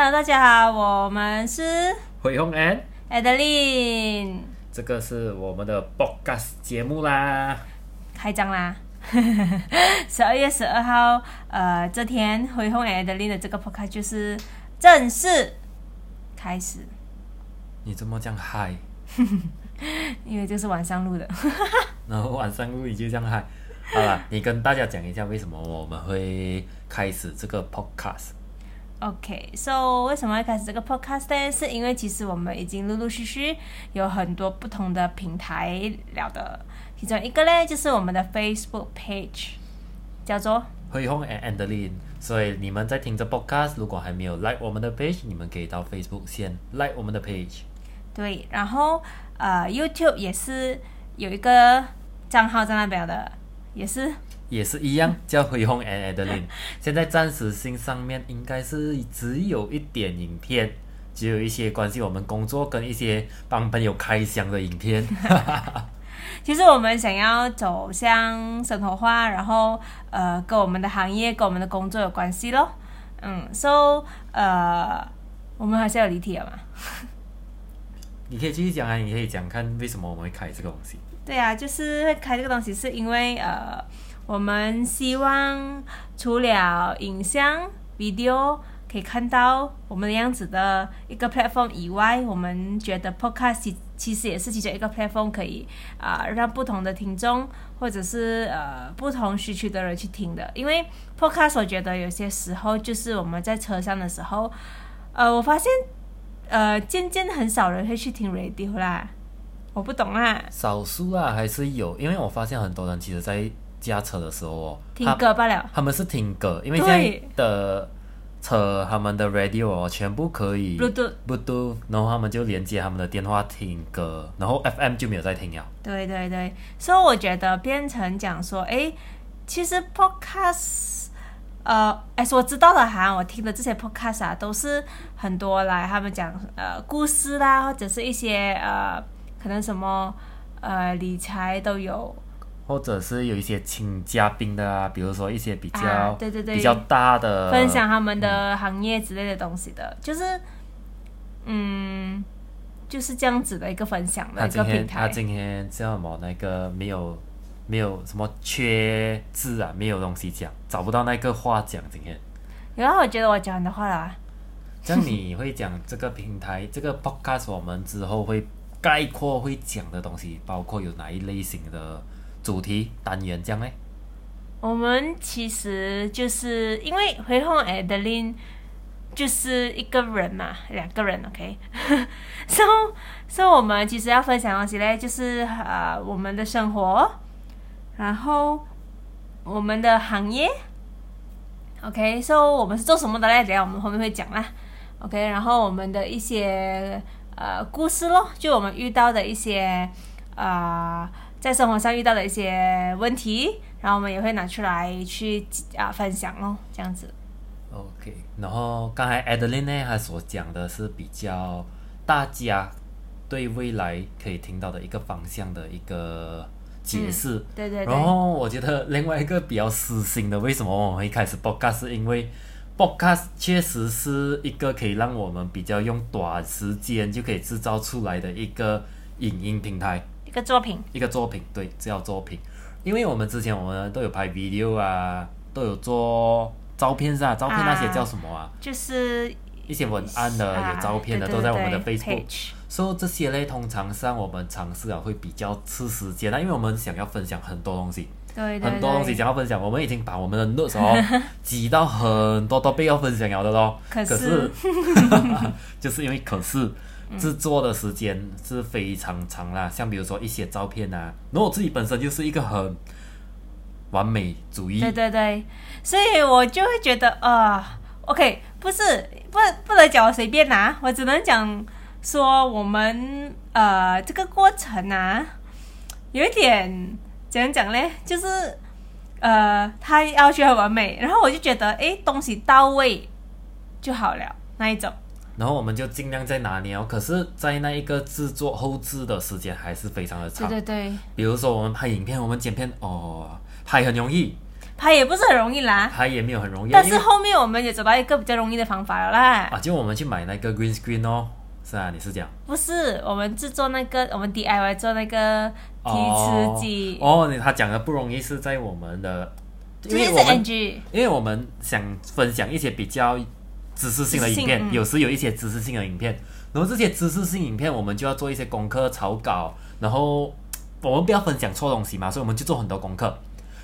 Hello，大家好，我们是惠宏 and Adeline，这个是我们的 podcast 节目啦。开张啦！十二月十二号，呃，这天惠宏 and Adeline 的这个 podcast 就是正式开始，你怎么这样嗨？因为这是晚上录的。然后晚上录你就这样嗨。好了，你跟大家讲一下为什么我们会开始这个 podcast。OK，so、为什么会开始这个 podcast 呢？是因为其实我们已经陆陆续续有很多不同的平台聊的，其中一个呢就是我们的 Facebook page，叫做辉宏 and Adeline，所以你们在听着 podcast，如果还没有 like 我们的 page，你们可以到 Facebook 先 like 我们的 page。对，然后呃 YouTube 也是有一个账号在那边的，也是也是一样，叫恢宏 and Adeline。现在暂时性上面应该是只有一点影片，只有一些关系我们工作跟一些帮朋友开箱的影片。其实我们想要走向生活化，然后呃跟我们的行业、跟我们的工作有关系咯。嗯，so 呃我们还是要离题了嘛。你可以继续讲啊，你可以讲看为什么我们会开这个东西。对啊，就是会开这个东西，是因为呃，我们希望除了影像 video 可以看到我们的样子的一个 platform 以外，我们觉得 podcast 其实也是其中一个 platform，可以啊、让不同的听众或者是呃不同需求的人去听的。因为 podcast 我觉得有些时候就是我们在车上的时候，呃，我发现呃渐渐很少人会去听 radio 啦，我不懂啊。少数啊还是有，因为我发现很多人其实在驾车的时候哦，听他歌罢了。他们是听歌，因为对现在的车他们的 radio 哦全部可以 Bluetooth Bluetooth，然后他们就连接他们的电话听歌，然后 FM 就没有在听了。对对对，所以我觉得变成讲说，诶，其实 podcast，呃，哎，我知道了哈，我听的这些 podcast 啊，都是很多来他们讲呃故事啦，或者是一些呃可能什么呃理财都有，或者是有一些请嘉宾的啊，比如说一些比较、啊对对对比较大的分享他们的行业之类的东西的，就是嗯，就是这样子的一个分享的他今一个平台。天他今天叫什么？那个没有没有什么缺字啊，没有东西讲，找不到那个话讲。今天然后我觉得我讲的话了啊，这样你会讲这个平台 这个 podcast，我们之后会概括会讲的东西，包括有哪一类型的主题单元这样嘞？我们其实就是因为回红 Adeline 就是一个人嘛，两个人，OK，so so 我们其实要分享东西呢，就是呃我们的生活，然后我们的行业，OK，so 我们是做什么的嘞？等下我们后面会讲啦，OK，然后我们的一些呃故事咯，就我们遇到的一些啊、在生活上遇到的一些问题，然后我们也会拿出来去啊、分享咯，这样子。OK，然后刚才 Adeline 呢，她所讲的是比较大家对未来可以听到的一个方向的一个解释。对对对然后我觉得另外一个比较私心的，为什么我们会开始 podcast，是因为 podcast 确实是一个可以让我们比较用短时间就可以制造出来的一个影音平台，一个作品，一个作品，对，叫作品。因为我们之前我们都有拍 video 啊，都有做照片是啊，照片那些啊叫什么啊？就是一些文案的、啊有照片的对都在我们的 Facebook。所以这些嘞，通常上我们尝试啊会比较吃时间啊，因为我们想要分享很多东西，对对很多东西。想要分享，我们已经把我们的 notes 哦挤到很多都被要分享了的咯。可是是 就是因为可是制作的时间是非常长啦，像比如说一些照片啊，然后我自己本身就是一个很完美主义，对对对，所以我就会觉得啊、o k 不是不不能讲我随便拿，我只能讲说我们呃这个过程啊，有一点怎样讲嘞，就是呃他要求很完美，然后我就觉得诶东西到位就好了那一种。然后我们就尽量在拿捏哦。可是，在那一个制作后置的时间还是非常的对长。对对，比如说我们拍影片，我们剪片哦，拍很容易，拍也不是很容易啦。拍也没有很容易，但是后面我们也找到一个比较容易的方法了啦。啊，就我们去买那个 green screen 哦，是啊，你是这样。不是，我们制作那个，我们 DIY 做那个提词机，哦，哦你他讲的不容易是在我们的，因为我们 NG。因为我们想分享一些比较知识性的影片，有时有一些知识性的影片，然后这些知识性影片我们就要做一些功课草稿，然后我们不要分享错东西嘛，所以我们就做很多功课。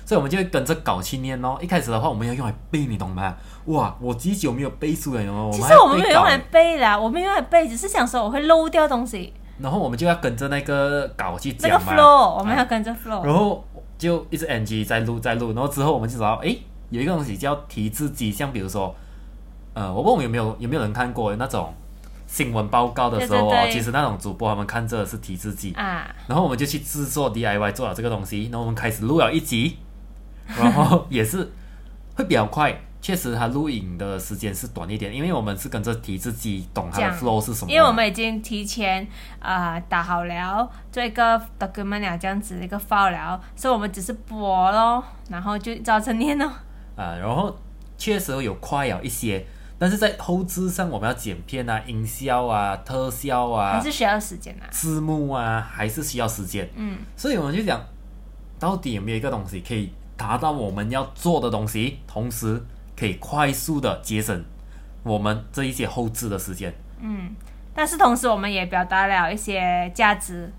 所以我们就会跟着稿去念哦。一开始的话，我们要用来背，你懂吗？哇，我几久没有背书了？其实我们没有用来背啦，我们用来背，只是想说我会漏掉东西。然后我们就要跟着那个稿去那个讲嘛。flow 我们啊要跟着 flow。然后就一直 NG 在录在录，然后之后我们就知道，诶，有一个东西叫提字机，像比如说，呃，我问我有没有有没有人看过那种新闻报告的时候哦，对对对其实那种主播他们看着的是提字机，啊，然后我们就去制作 DIY 做了这个东西，然后我们开始录了一集，然后也是会比较快。确实，它录影的时间是短一点，因为我们是跟着提字机，懂它的 flow 是什么。因为我们已经提前啊、呃打好了做一个 document 了这样子一个 file 了，所以我们只是播咯，然后就照着念咯。啊，然后确实有快了一些，但是在后置上我们要剪片啊、音效啊、特效啊、还是需要时间啊。字幕啊，还是需要时间。嗯，所以我们就讲，到底有没有一个东西可以达到我们要做的东西，同时可以快速的节省我们这一些后置的时间。嗯但是同时我们也表达了一些价值，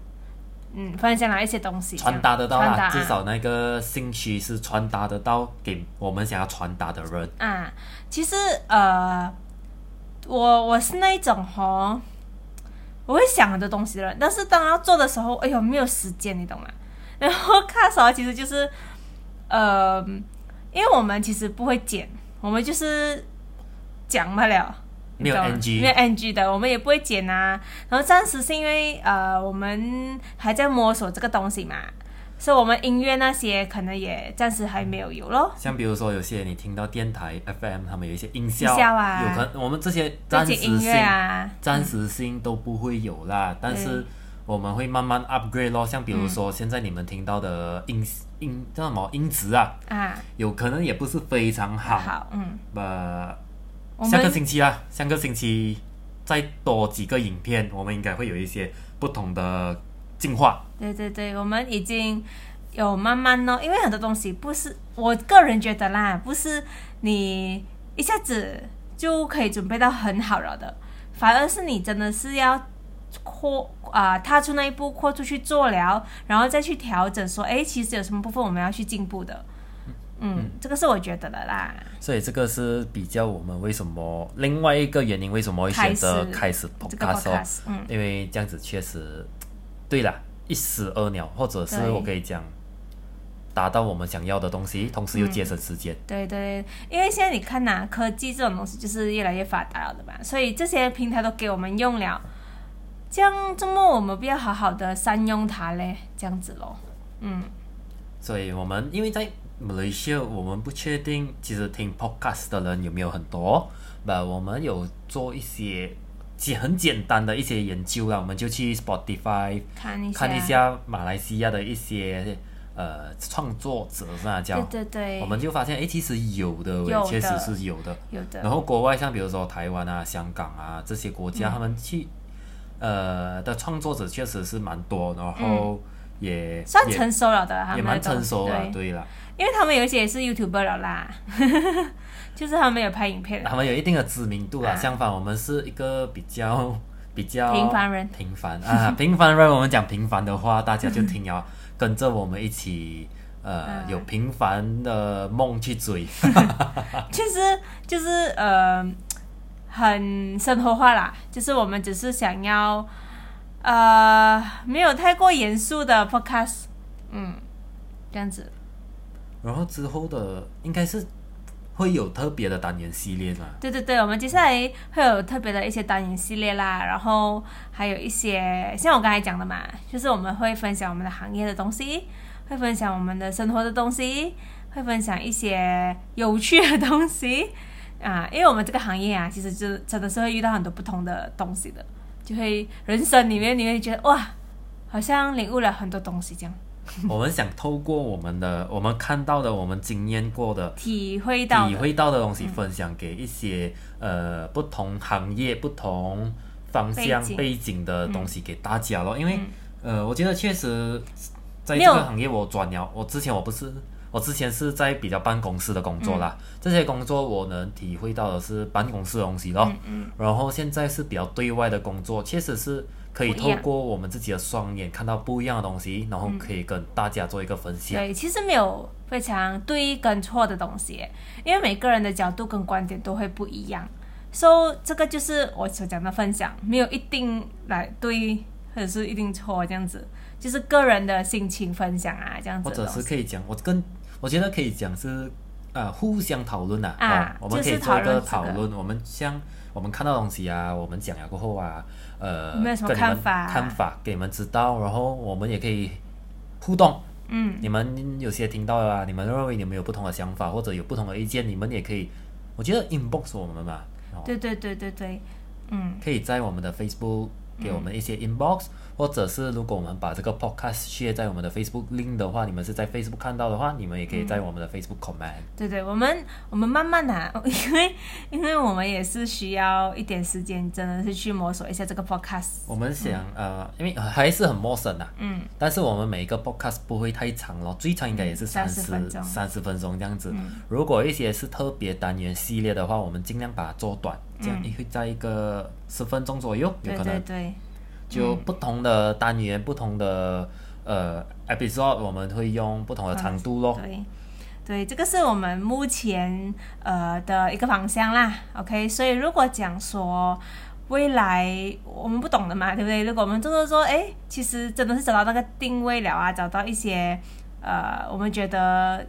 嗯，分享了一些东西，传达得到啦，至少那个信息是传达得到给我们想要传达的人。啊。其实呃，我我是那一种吼，我会想很多东西的人，但是当要做的时候，哎呦没有时间，你懂吗？然后看手其实就是呃，因为我们其实不会剪，我们就是讲不了。没有 NG 没有 NG 的，我们也不会剪啊。然后暂时是因为呃，我们还在摸索这个东西嘛，所以我们音乐那些可能也暂时还没有有咯。像比如说，有些你听到电台 FM，他们有一些音效，音效啊。有可能我们这些背暂时景音乐性、啊，暂时性都不会有啦，但是我们会慢慢 upgrade 咯。像比如说，现在你们听到的音音叫什么音质啊，啊，有可能也不是非常好。好，嗯，呃，我下个星期啊，下个星期再多几个影片，我们应该会有一些不同的进化。对对对，我们已经有慢慢哦，因为很多东西不是我个人觉得啦，不是你一下子就可以准备到很好了的，反而是你真的是要扩啊、踏出那一步，扩出去做了，然后再去调整，说，哎，其实有什么部分我们要去进步的。嗯，这个是我觉得的啦。所以这个是比较我们为什么另外一个原因，为什么会选择开始开始这个 podcast 哦 podcast，嗯因为这样子确实，对啦，一石二鸟，或者是我可以讲，达到我们想要的东西，同时又节省时间。对对，因为现在你看呐、科技这种东西就是越来越发达了的嘛，所以这些平台都给我们用了，这样周末我们不要好好的善用它嘞？这样子咯，嗯，所以我们因为在马来西亚，我们不确定其实听 podcast 的人有没有很多，那我们有做一些简很简单的一些研究啦，我们就去 Spotify 看一下，看一下马来西亚的一些呃创作者是吧？叫对对对，我们就发现，哎，其实有的喂有，的。确实是有的。有的，然后国外像比如说台湾啊、香港啊这些国嗯。家，他们去呃的创作者确实是蛮多，然后也也算成熟了的，他也蛮成熟了，对，对了，因为他们有一些也是 YouTuber 了啦，就是他们有拍影片，他们有一定的知名度啦。啊相反，我们是一个比较 比较平凡人平凡啊，平凡人。我们讲平凡的话，大家就听啊，跟着我们一起。呃，啊有平凡的梦去追，其实就是呃很生活化啦，就是我们只是想要呃没有太过严肃的 podcast，嗯，这样子。然后之后的应该是会有特别的单元系列嘛，对对对，我们接下来会有特别的一些单元系列啦，然后还有一些像我刚才讲的嘛，就是我们会分享我们的行业的东西，会分享我们的生活的东西，会分享一些有趣的东西。啊，因为我们这个行业啊，其实就真的是会遇到很多不同的东西的，就会人生里面你会觉得哇，好像领悟了很多东西这样。我们想透过我们的我们看到的、我们经验过的、体会到的体会到的东西，分享给一些、呃不同行业、不同方向背景的东西给大家咯。因为、呃，我觉得确实在这个行业我转了，我之前我不是。我之前是在比较办公室的工作啦，这些工作我能体会到的是办公室的东西咯。嗯然后现在是比较对外的工作，确实是可以透过我们自己的双眼看到不一样的东西，然后可以跟大家做一个分享。对，其实没有非常对跟错的东西，因为每个人的角度跟观点都会不一样。So 这个就是我所讲的分享，没有一定来对或者是一定错这样子，就是个人的心情分享啊，这样子或者。是可以讲，我跟我觉得可以讲是呃互相讨论呐啊哦我们可以做一个讨论这个。我们像我们看到东西啊，我们讲了过后啊，呃，有没有什么看法？啊看法给你们知道，然后我们也可以互动。嗯，你们有些听到了啊，你们认为你们有不同的想法或者有不同的意见，你们也可以，我觉得 inbox 我们嘛，哦，对对对对对，嗯，可以在我们的 Facebook 给我们一些 inbox，、或者是如果我们把这个 podcast share 在我们的 Facebook link 的话，你们是在 Facebook 看到的话，你们也可以在我们的 Facebook comment。对对，我们我们慢慢啊，因为因为我们也是需要一点时间，真的是去摸索一下这个 podcast。我们想、呃，因为还是很陌生啊、嗯，但是我们每一个 podcast 不会太长咯，最长应该也是嗯30三十分钟。三十分钟这样子。嗯。如果一些是特别单元系列的话，我们尽量把它做短，这样会在一个十分钟左右，有可能。对对，就不同的单元、不同的呃 episode，我们会用不同的长度咯。对，对，这个是我们目前呃的一个方向啦。OK，所以如果讲说未来我们不懂的嘛，对不对？如果我们就是说，哎，其实真的是找到那个定位了啊，找到一些呃，我们觉得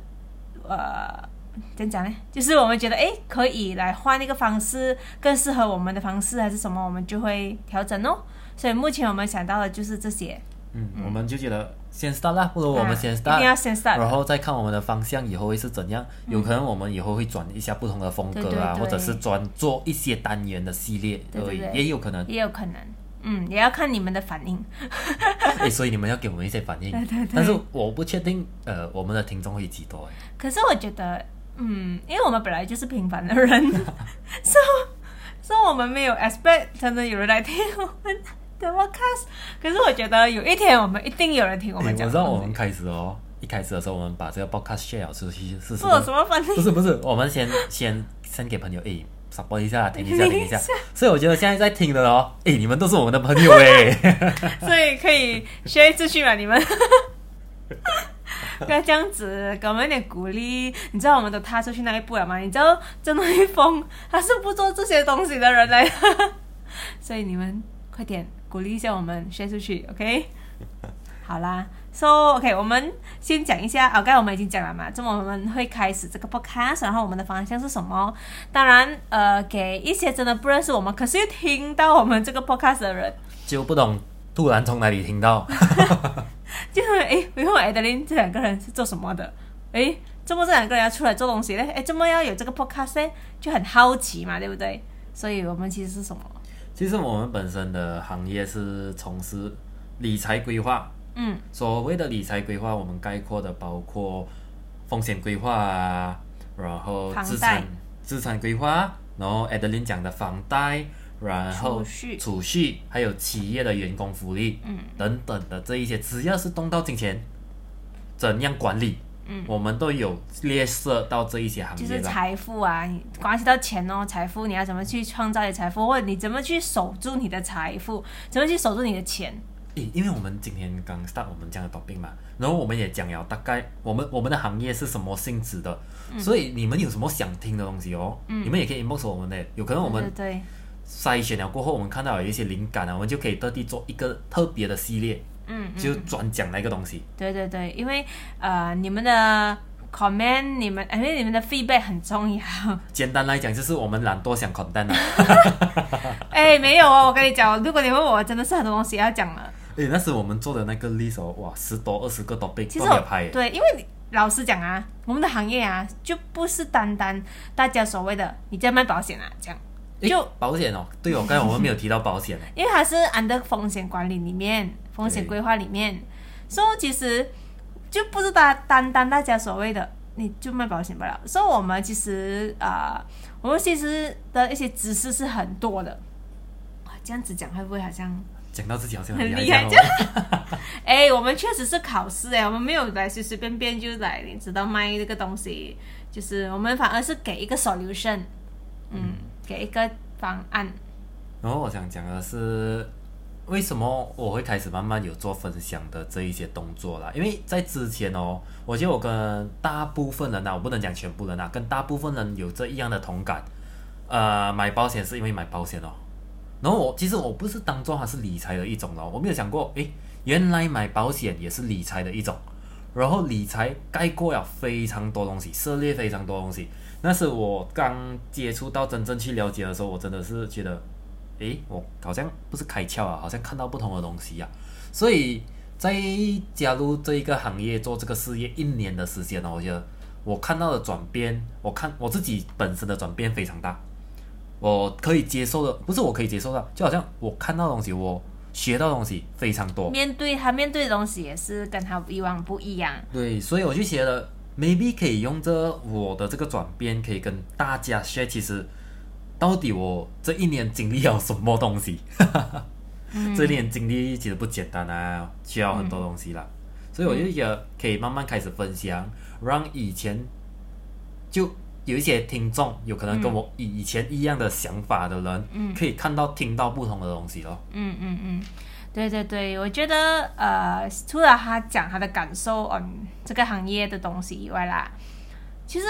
呃。怎样讲呢？就是我们觉得，哎，可以来换一个方式，更适合我们的方式，还是什么，我们就会调整哦。所以目前我们想到的就是这些。嗯，我们就觉得先 start 啦，不如我们先啊 start，、一定要先 start 然后再看我们的方向以后会是怎样。有可能我们以后会转一下不同的风格啊，对对对或者是专做一些单元的系列而已，对也有可能。也有可能，嗯，也要看你们的反应。哎，所以你们要给我们一些反应。对对对但是我不确定，呃，我们的听众会几多哎。可是我觉得，嗯，因为我们本来就是平凡的人，so so 我们没有 expect 真的有人来听我们的 podcast。可是我觉得有一天我们一定有人听我哎们讲我知道我。们开始哦，一开始的时候我们把这个 podcast share 出去试试做了什么反不？是不是，我们先先先给朋友，诶 support 一下，听一下，听听一下。所以我觉得现在在听的哦，诶，你们都是我们的朋友诶。所以可以学秩序嘛，你们。不要这样子，给我们一点鼓励。你知道我们都踏出去那一步了吗？你知道郑瑞峰他是不做这些东西的人来的，所以你们快点鼓励一下我们，先出去，OK？好啦，So OK，我们先讲一下，哦，刚才我们已经讲了嘛，这么我们会开始这个 podcast，然后我们的方向是什么？当然，呃，给一些真的不认识我们，可是又听到我们这个 podcast 的人，就不懂突然从哪里听到，就是诶，维和 Adeline 这两个人是做什么的？诶，怎么这两个人要出来做东西呢？诶，怎么要有这个 podcast 呢？就很好奇嘛，对不对？所以我们其实是什么？其实我们本身的行业是从事理财规划。嗯，所谓的理财规划，我们概括的包括风险规划啊，然后资产资产规划，然后 Adeline 讲的房贷，然后储蓄。储蓄，还有企业的员工福利，嗯，等等的这一些，只要是动到金钱，怎样管理，嗯，我们都有列涉到这一些行业的。就是财富啊，你关系到钱哦，财富你要怎么去创造你的财富，或者你怎么去守住你的财富，怎么去守住你的钱？诶，因为我们今天刚 start 我们这样的 topic 嘛，然后我们也讲了大概我们我们的行业是什么性质的，嗯。所以你们有什么想听的东西哦，你们也可以 inbox 我们的，有可能我们对对。筛选了过后，我们看到有一些灵感啊，我们就可以特地做一个特别的系列，嗯，嗯就专讲那个东西。对对对，因为呃，你们的 comment，你们因为你们的 feedback 很重要。简单来讲，就是我们懒惰想 content 啊。哎，没有哦，我跟你讲，如果你问我，真的是很多东西要讲了。哎，那时我们做的那个 list 哦，哇，十多二十个 topic 其实我都没有拍。对，因为你老实讲啊，我们的行业啊，就不是单单大家所谓的你在卖保险啊这样，诶就保险哦，对哦，刚才我们没有提到保险。因为它是 under 风险管理里面、风险规划里面，所以其实就不是单单单大家所谓的你就卖保险不了。所以我们其实啊、我们其实的一些知识是很多的。哇，这样子讲会不会好像？讲到自己好像很厉厉害这样哦 哎，我们确实是考试哎，我们没有来随随便便就来，你知道卖这个东西，就是我们反而是给一个 solution，嗯，给一个方案。然后我想讲的是，为什么我会开始慢慢有做分享的这一些动作啦？因为在之前哦，我觉得我跟大部分人呐、我不能讲全部人呐、跟大部分人有这一样的同感。呃，买保险是因为买保险哦。然后我其实我不是当做它是理财的一种哦，我没有想过，诶，原来买保险也是理财的一种。然后理财概括了非常多东西，涉猎非常多东西。那是我刚接触到真正去了解的时候，我真的是觉得，诶，我好像不是开窍啊，好像看到不同的东西呀、所以在加入这一个行业做这个事业一年的时间呢，我觉得我看到的转变，我看我自己本身的转变非常大。我可以接受的，不是我可以接受的，就好像我看到的东西，我学到的东西非常多。面对他面对的东西也是跟他以往不一样。对，所以我就觉得 maybe 可以用着我的这个转变，可以跟大家 share，其实到底我这一年经历了什么东西。这一年经历其实不简单啊，需要很多东西啦。所以我就觉得可以慢慢开始分享，让以前就有一些听众有可能跟我以前一样的想法的人，嗯可以看到听到不同的东西咯。嗯嗯嗯，对对对，我觉得呃，除了他讲他的感受，嗯，这个行业的东西以外啦，其实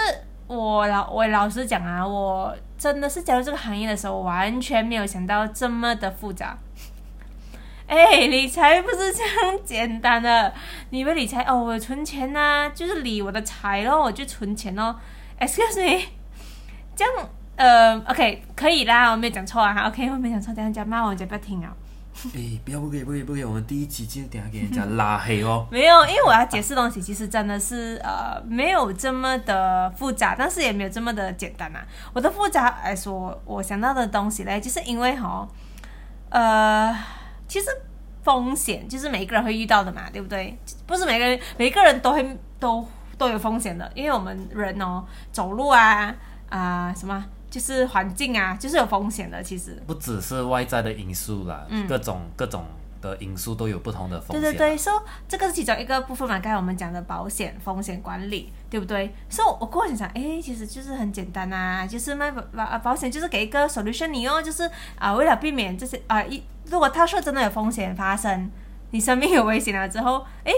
我老我老实讲啊，我真的是加入这个行业的时候，完全没有想到这么的复杂。哎，理财不是这样简单的。你们理财哦，我存钱呐、就是理我的财咯，我就存钱咯。Excuse me，这样呃，OK 可以啦，我没讲错啊，OK 我没讲错，等一下人家骂我，就不听啊。诶，不要不可以不可以不可以，我们第一集就等下给人家拉黑哦。没有，因为我要解释东西，其实真的是呃没有这么的复杂，但是也没有这么的简单啊。我的复杂来说，我想到的东西呢，就是因为哈，呃，其实风险就是每一个人会遇到的嘛，对不对？不是每个人每个人都会都都有风险的，因为我们人哦走路啊啊、什么就是环境啊，就是有风险的，其实。不只是外在的因素啦，嗯各种各种的因素都有不同的风险。对对对，说、so, 这个是其中一个部分嘛，刚才我们讲的保险风险管理，对不对？所、so, 以我过来想想，哎，其实就是很简单啊，就是卖保保保险就是给一个 solution 你哦，就是啊、为了避免这些啊一如果他说真的有风险发生，你生命有危险了之后，哎，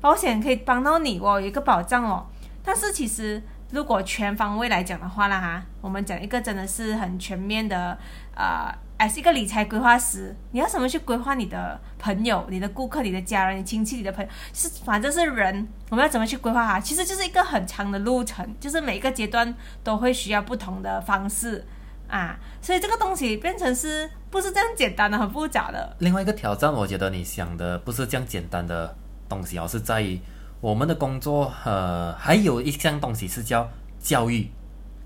保险可以帮到你哦，有一个保障哦。但是其实如果全方位来讲的话啦哈，我们讲一个真的是很全面的，呃，还是一个理财规划师，你要怎么去规划你的朋友、你的顾客、你的家人、你亲戚、你的朋友，是反正是人，我们要怎么去规划哈？其实就是一个很长的路程，就是每一个阶段都会需要不同的方式啊，所以这个东西变成是不是这样简单的、很复杂的？另外一个挑战，我觉得你想的不是这样简单的东西而，是在于我们的工作，呃，还有一项东西是叫教育，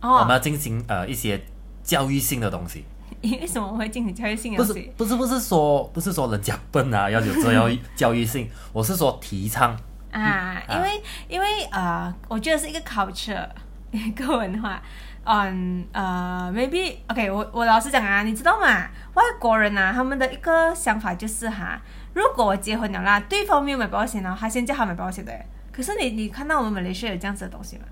我们哦，要进行呃一些教育性的东西，为什么会进行教育性的不是东西？不是不是说不是说人家笨啊，要有这样教育性，我是说提倡，啊，因为因为呃，我觉得是一个 culture，一个文化。嗯呃，maybe OK，我我老实讲啊，你知道吗？外国人啊，他们的一个想法就是哈，如果我结婚了啦，对方没有买保险呢，他先叫他买保险的。可是你你看到我们马来西亚有这样子的东西吗？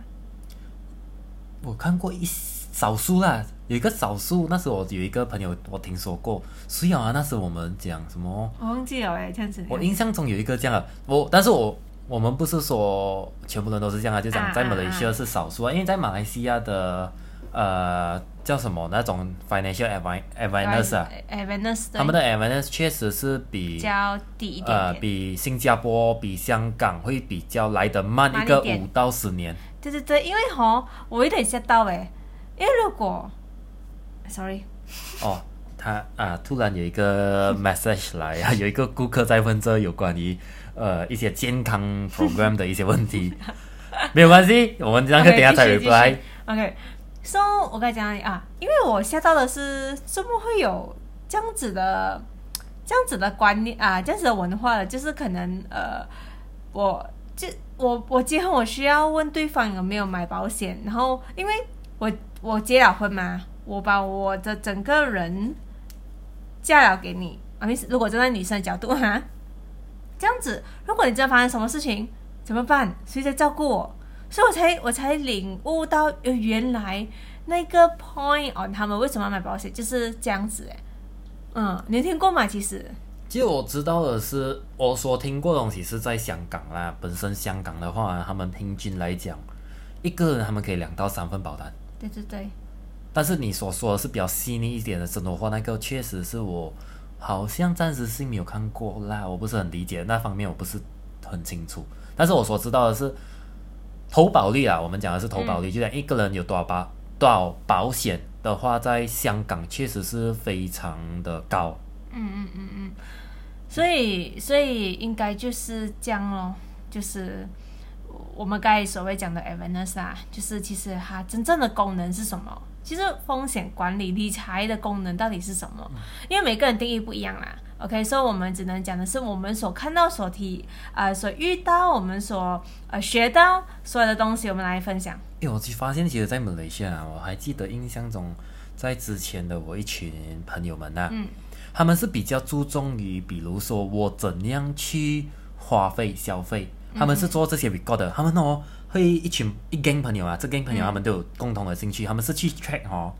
我看过一少数啦，有一个少数，那时候我有一个朋友，我听说过，谁啊？那时我们讲什么？我忘记了哎，这样子。我印象中有一个这样的，我但是我我们不是说全部人都是这样啊，就讲啊在马来西亚啊是少数啊，因为在马来西亚的呃叫什么那种 financial awareness 啊他们的 awareness 确实是比比较低一点呃。比新加坡、比香港会比较来得慢一个五到十年。对对对，因为吼，我有点吓到哎，因为如果，sorry，哦，他啊，突然有一个 message 来啊，有一个顾客在问这有关于呃一些健康 program 的一些问题，没有关系，我们那个 OK，等下再 reply OK，so 我刚才讲啊，因为我吓到的是，怎么会有这样子的、这样子的观念啊，这样子的文化的，就是可能呃，我就我我结婚我需要问对方有没有买保险，然后因为我我结了婚嘛，我把我的整个人嫁了给你啊，如果站在女生的角度哈，这样子，如果你真的发生什么事情怎么办？谁在照顾我？所以我才我才领悟到，呃，原来那个 point on 他们为什么要买保险就是这样子哎，嗯，你听过吗？其实。其实我知道的是，我所听过的东西是在香港啦。本身香港的话，他们平均来讲，一个人他们可以两到三份保单。对对对。但是你所说的是比较细腻一点的生活化，那个确实是我好像暂时性没有看过啦，我不是很理解那方面，我不是很清楚。但是我所知道的是，投保率啊，我们讲的是投保率，就像一个人有多少保多少保险的话，在香港确实是非常的高。嗯嗯嗯嗯。所以，所以应该就是这样咯，就是我们刚才所谓讲的 awareness 啊，就是其实它真正的功能是什么？其实风险管理、理财的功能到底是什么？因为每个人定义不一样啦。OK，所以我们只能讲的是我们所看到、所提啊、所遇到、我们所呃学到所有的东西，我们来分享。因为我发现，其实，在马来西亚，我还记得印象中，在之前的我一群朋友们呐。嗯。他们是比较注重于，比如说我怎样去花费消费，他们是做这些 record 的。他们哦会一群一 gang 朋友啊，这 gang 朋友他们都有共同的兴趣，他们是去 track 哦，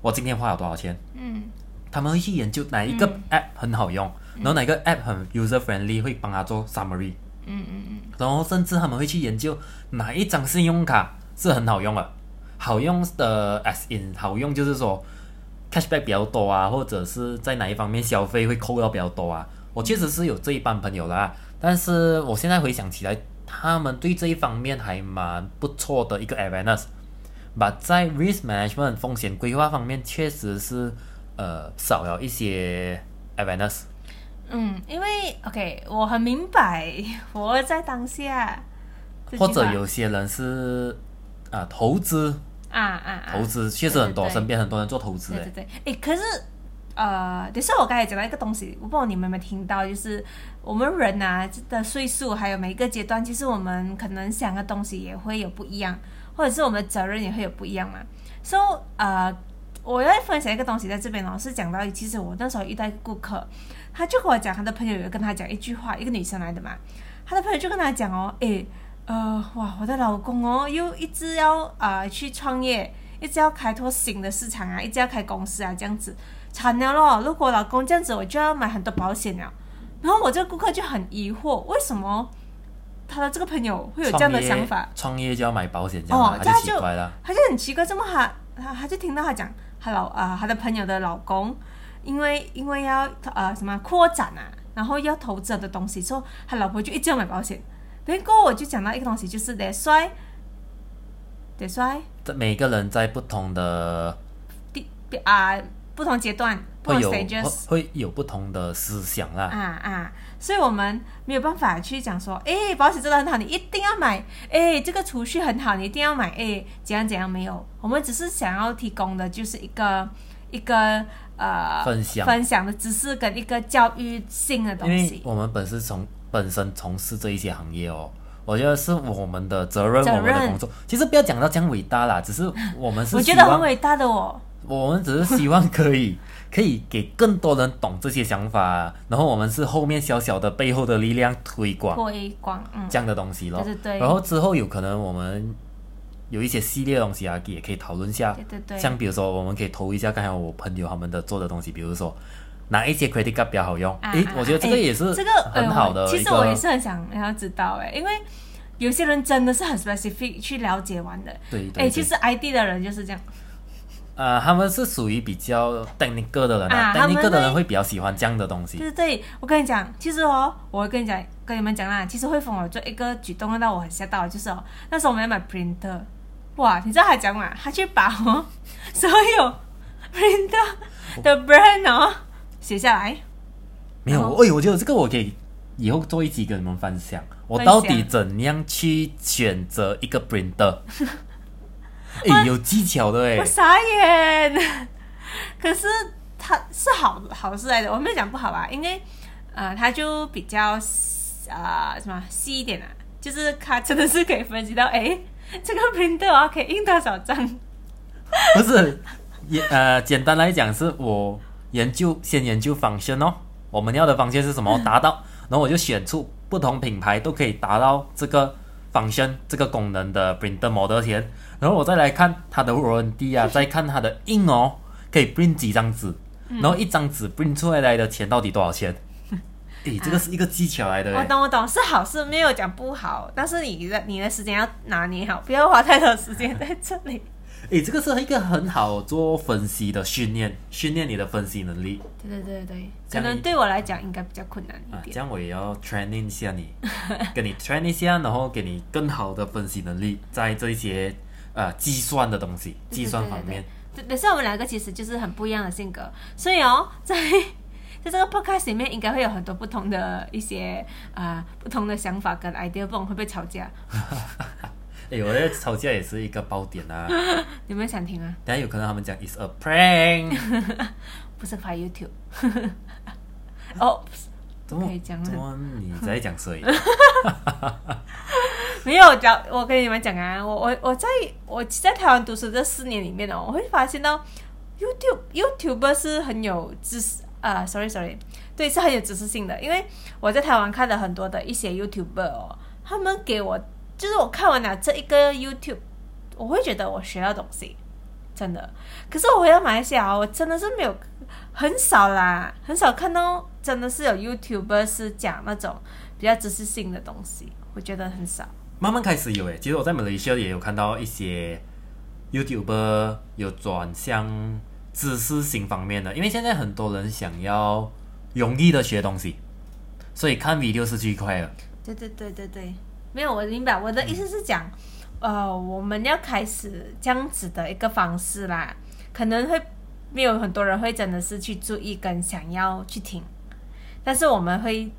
我今天花了多少钱？嗯，他们会去研究哪一个 app 很好用，然后哪个 app 很 user friendly 会帮他做 summary。嗯嗯嗯。然后甚至他们会去研究哪一张信用卡是很好用的，好用的 as in 好用就是说。cashback 比较多啊，或者是在哪一方面消费会扣到比较多啊？我确实是有这一帮朋友啦，但是我现在回想起来，他们对这一方面还蛮不错的一个 awareness，把在 risk management 风险规划方面确实是呃少了一些 awareness。嗯，因为 OK，我很明白，活在当下。或者有些人是啊投资。啊啊！啊投资确实很多，身边很多人做投资。对对对，哎，可是呃，等下我刚才讲到一个东西，我不知道你们有没有听到，就是我们人呐的岁数，还有每一个阶段，其实我们可能想的东西也会有不一样，或者是我们的责任也会有不一样嘛。所以呃，我要分享一个东西在这边哦，是讲到其实我那时候遇到一个顾客，他就跟我讲，他的朋友有跟他讲一句话，一个女生来的嘛，他的朋友就跟他讲哦，哎。呃，哇，我的老公哦，又一直要啊去创业，一直要开拓新的市场啊，一直要开公司啊，这样子惨了咯。如果老公这样子，我就要买很多保险了。然后我这个顾客就很疑惑，为什么他的这个朋友会有这样的想法？创业就要买保险，这样他就奇怪了。他就很奇怪，这么他他他就听到他讲，他老啊他的朋友的老公，因为因为要呃什么扩展啊，然后要投资的东西，之后他老婆就一直要买保险。结果我就讲到一个东西，就是得衰，得衰。这每个人在不同的地啊，不同阶段会有会有不同的思想啦。啊啊，所以我们没有办法去讲说，哎，保险真的很好，你一定要买。哎，这个储蓄很好，你一定要买。哎，怎样怎样没有？我们只是想要提供的就是一个一个呃分享分享的知识跟一个教育性的东西。我们本身从本身从事这一些行业哦，我觉得是我们的责任，我们的工作。其实不要讲到这样伟大啦，只是我们是 我觉得很伟大的哦。我们只是希望可以 可以给更多人懂这些想法，然后我们是后面小小的背后的力量推广推广这样的东西咯。对对对。然后之后有可能我们有一些系列东西啊，也可以讨论下。对对对。像比如说，我们可以投一下刚才我朋友他们的做的东西，比如说。哪一些 credit card 比较好用？诶，我觉得这个也是这个很好的。其实我也是很想要知道，哎，因为有些人真的是很 specific 去了解完的。对对。诶，其实 ID 的人就是这样。呃，他们是属于比较 technical 的人啊，technical 的人会比较喜欢这样的东西。对对，我跟你讲，其实哦，我会跟你讲，跟你们讲啦，其实汇丰我做一个举动让到我很吓到，就是哦，那时候我们要买 printer，哇，你知道他讲嘛？他去把哦所有 printer 的 brand 哦。写下来，没有。哎，我觉得这个我可以以后做一集跟你们分享，我到底怎样去选择一个 printer？哎，有技巧的哎，我傻眼。可是他是好好事来的，我没有讲不好吧？因为呃，他就比较呃什么细一点啊。就是他真的是可以分析到，哎，这个 printer 啊可以印多少张？不是，也呃，简单来讲是我研究先研究方向哦，我们要的方向是什么？达到，然后我就选出不同品牌都可以达到这个方向这个功能的 printer model 先，然后我再来看它的 warranty 啊，再看它的印哦，可以 print 几张纸，然后一张纸 print 出来的钱到底多少钱？诶，这个是一个技巧来的诶。我懂，我懂，是好事，没有讲不好，但是你的你的时间要拿捏好，不要花太多时间在这里。诶，这个是一个很好做分析的训练，训练你的分析能力对对对对，可能对我来讲应该比较困难啊。一点。这样我也要 training 一下你，跟你 training 一下，然后给你更好的分析能力，在这些呃计算的东西，计算方面。对，但是我们两个其实就是很不一样的性格，所以哦，在在这个 podcast 里面应该会有很多不同的一些啊、不同的想法跟 idea，不懂会不会吵架？诶，我的吵架也是一个爆点啊，有没有想听啊？等下有可能他们讲 is a prank，不是拍 YouTube。哦，怎么可以讲啊怎么你在讲谁？没有讲，我跟你们讲啊，我我我在我在台湾读书这四年里面哦，我会发现到 YouTube YouTube 是很有知识啊、s o r r y sorry，对，是很有知识性的，因为我在台湾看了很多的一些 YouTuber 哦，他们给我就是我看完了这一个 YouTube，我会觉得我学到东西，真的。可是我回到马来西亚哦，我真的是没有很少啦，很少看到真的是有 YouTuber 是讲那种比较知识性的东西，我觉得很少。慢慢开始有诶，其实我在马来西亚也有看到一些 YouTuber 有转向知识性方面的，因为现在很多人想要容易的学东西，所以看 video 是最快的。对对对对对，没有，我明白。我的意思是讲，呃，我们要开始这样子的一个方式啦，可能会没有很多人会真的是去注意跟想要去听，但是我们会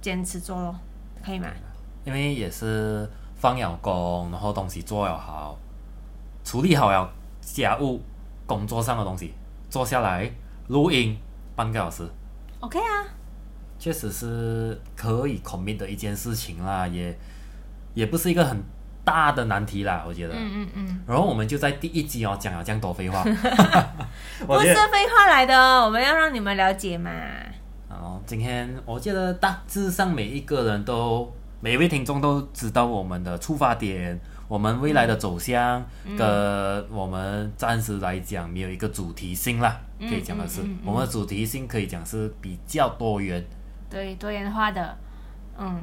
坚持做咯，可以吗？因为也是放了工，然后东西做了好，处理好了家务工作上的东西，坐下来录音半个小时，OK 啊，确实是可以 commit 的一件事情啦，也也不是一个很大的难题啦，我觉得。嗯嗯嗯，然后我们就在第一集哦讲了这样多废话，不是。废话来的，我们要让你们了解嘛。哦今天我觉得大致上每一个人都，每一位听众都知道我们的出发点，我们未来的走向，嗯跟我们暂时来讲没有一个主题性啦，嗯可以讲的是，我们的主题性可以讲是比较多元。对，多元化的，嗯，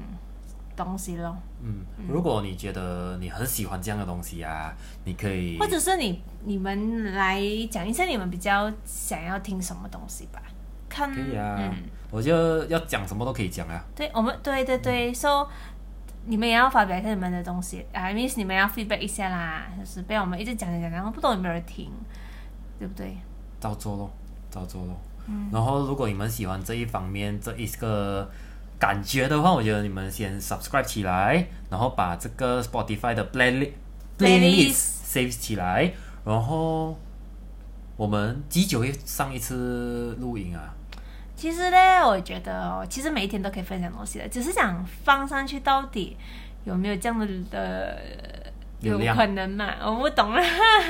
东西咯。嗯，如果你觉得你很喜欢这样的东西啊，你可以或者是你你们来讲一下你们比较想要听什么东西吧，看可以啊，嗯，我就要讲什么都可以讲啊。对，我们对对对，so 你们也要发表一下你们的东西，I mean 你们要 feedback 一下啦，就是不要我们一直讲讲讲，然后不懂有没有人听，对不对？照做咯，照做咯。嗯然后，如果你们喜欢这一方面这一个感觉的话，我觉得你们先 subscribe 起来，然后把这个 Spotify 的 playlist Playlist save 起来，然后我们几久会上一次录音啊？其实呢，我觉得哦，其实每一天都可以分享东西的，只是想放上去到底有没有这样的的有可能嘛？我不懂了，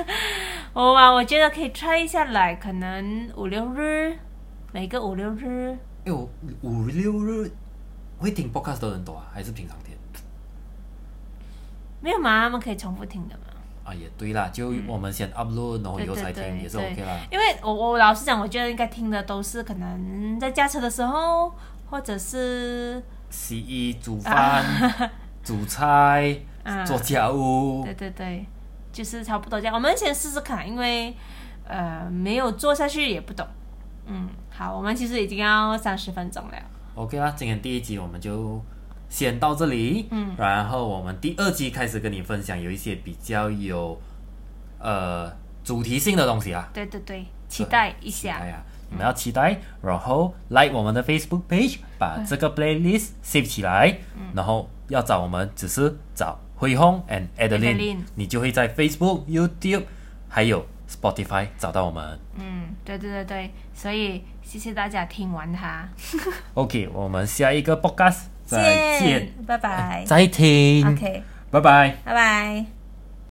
我啊，我觉得可以 try 一下来，可能五六日，每个五六日。哎，我五六日会听 podcast 的人多啊，还是平常听？没有嘛，他们可以重复听的嘛。啊，也对啦，就我们先 upload，然后以后才听也是 OK 啦。因为我我老实讲，我觉得应该听的都是可能在驾车的时候，或者是洗衣、煮饭、煮菜、啊，做家务对，对对，就是差不多这样。我们先试试看，因为呃没有做下去也不懂。嗯，好，我们其实已经要三十分钟了。OK 啦，今天第一集我们就先到这里，嗯，然后我们第二集开始跟你分享有一些比较有呃主题性的东西啊，对对对，期待一下。哎呀啊，你们要期待，然后 like 我们的 Facebook page，把这个 playlist save 起来，嗯。然后要找我们只是找辉宏 and Adeline，Adeline。你就会在 Facebook、YouTube 还有 Spotify 找到我们。嗯，对对对对，所以谢谢大家听完它。OK，我们下一个 podcast 再见，拜拜，再听，OK，拜拜，拜拜。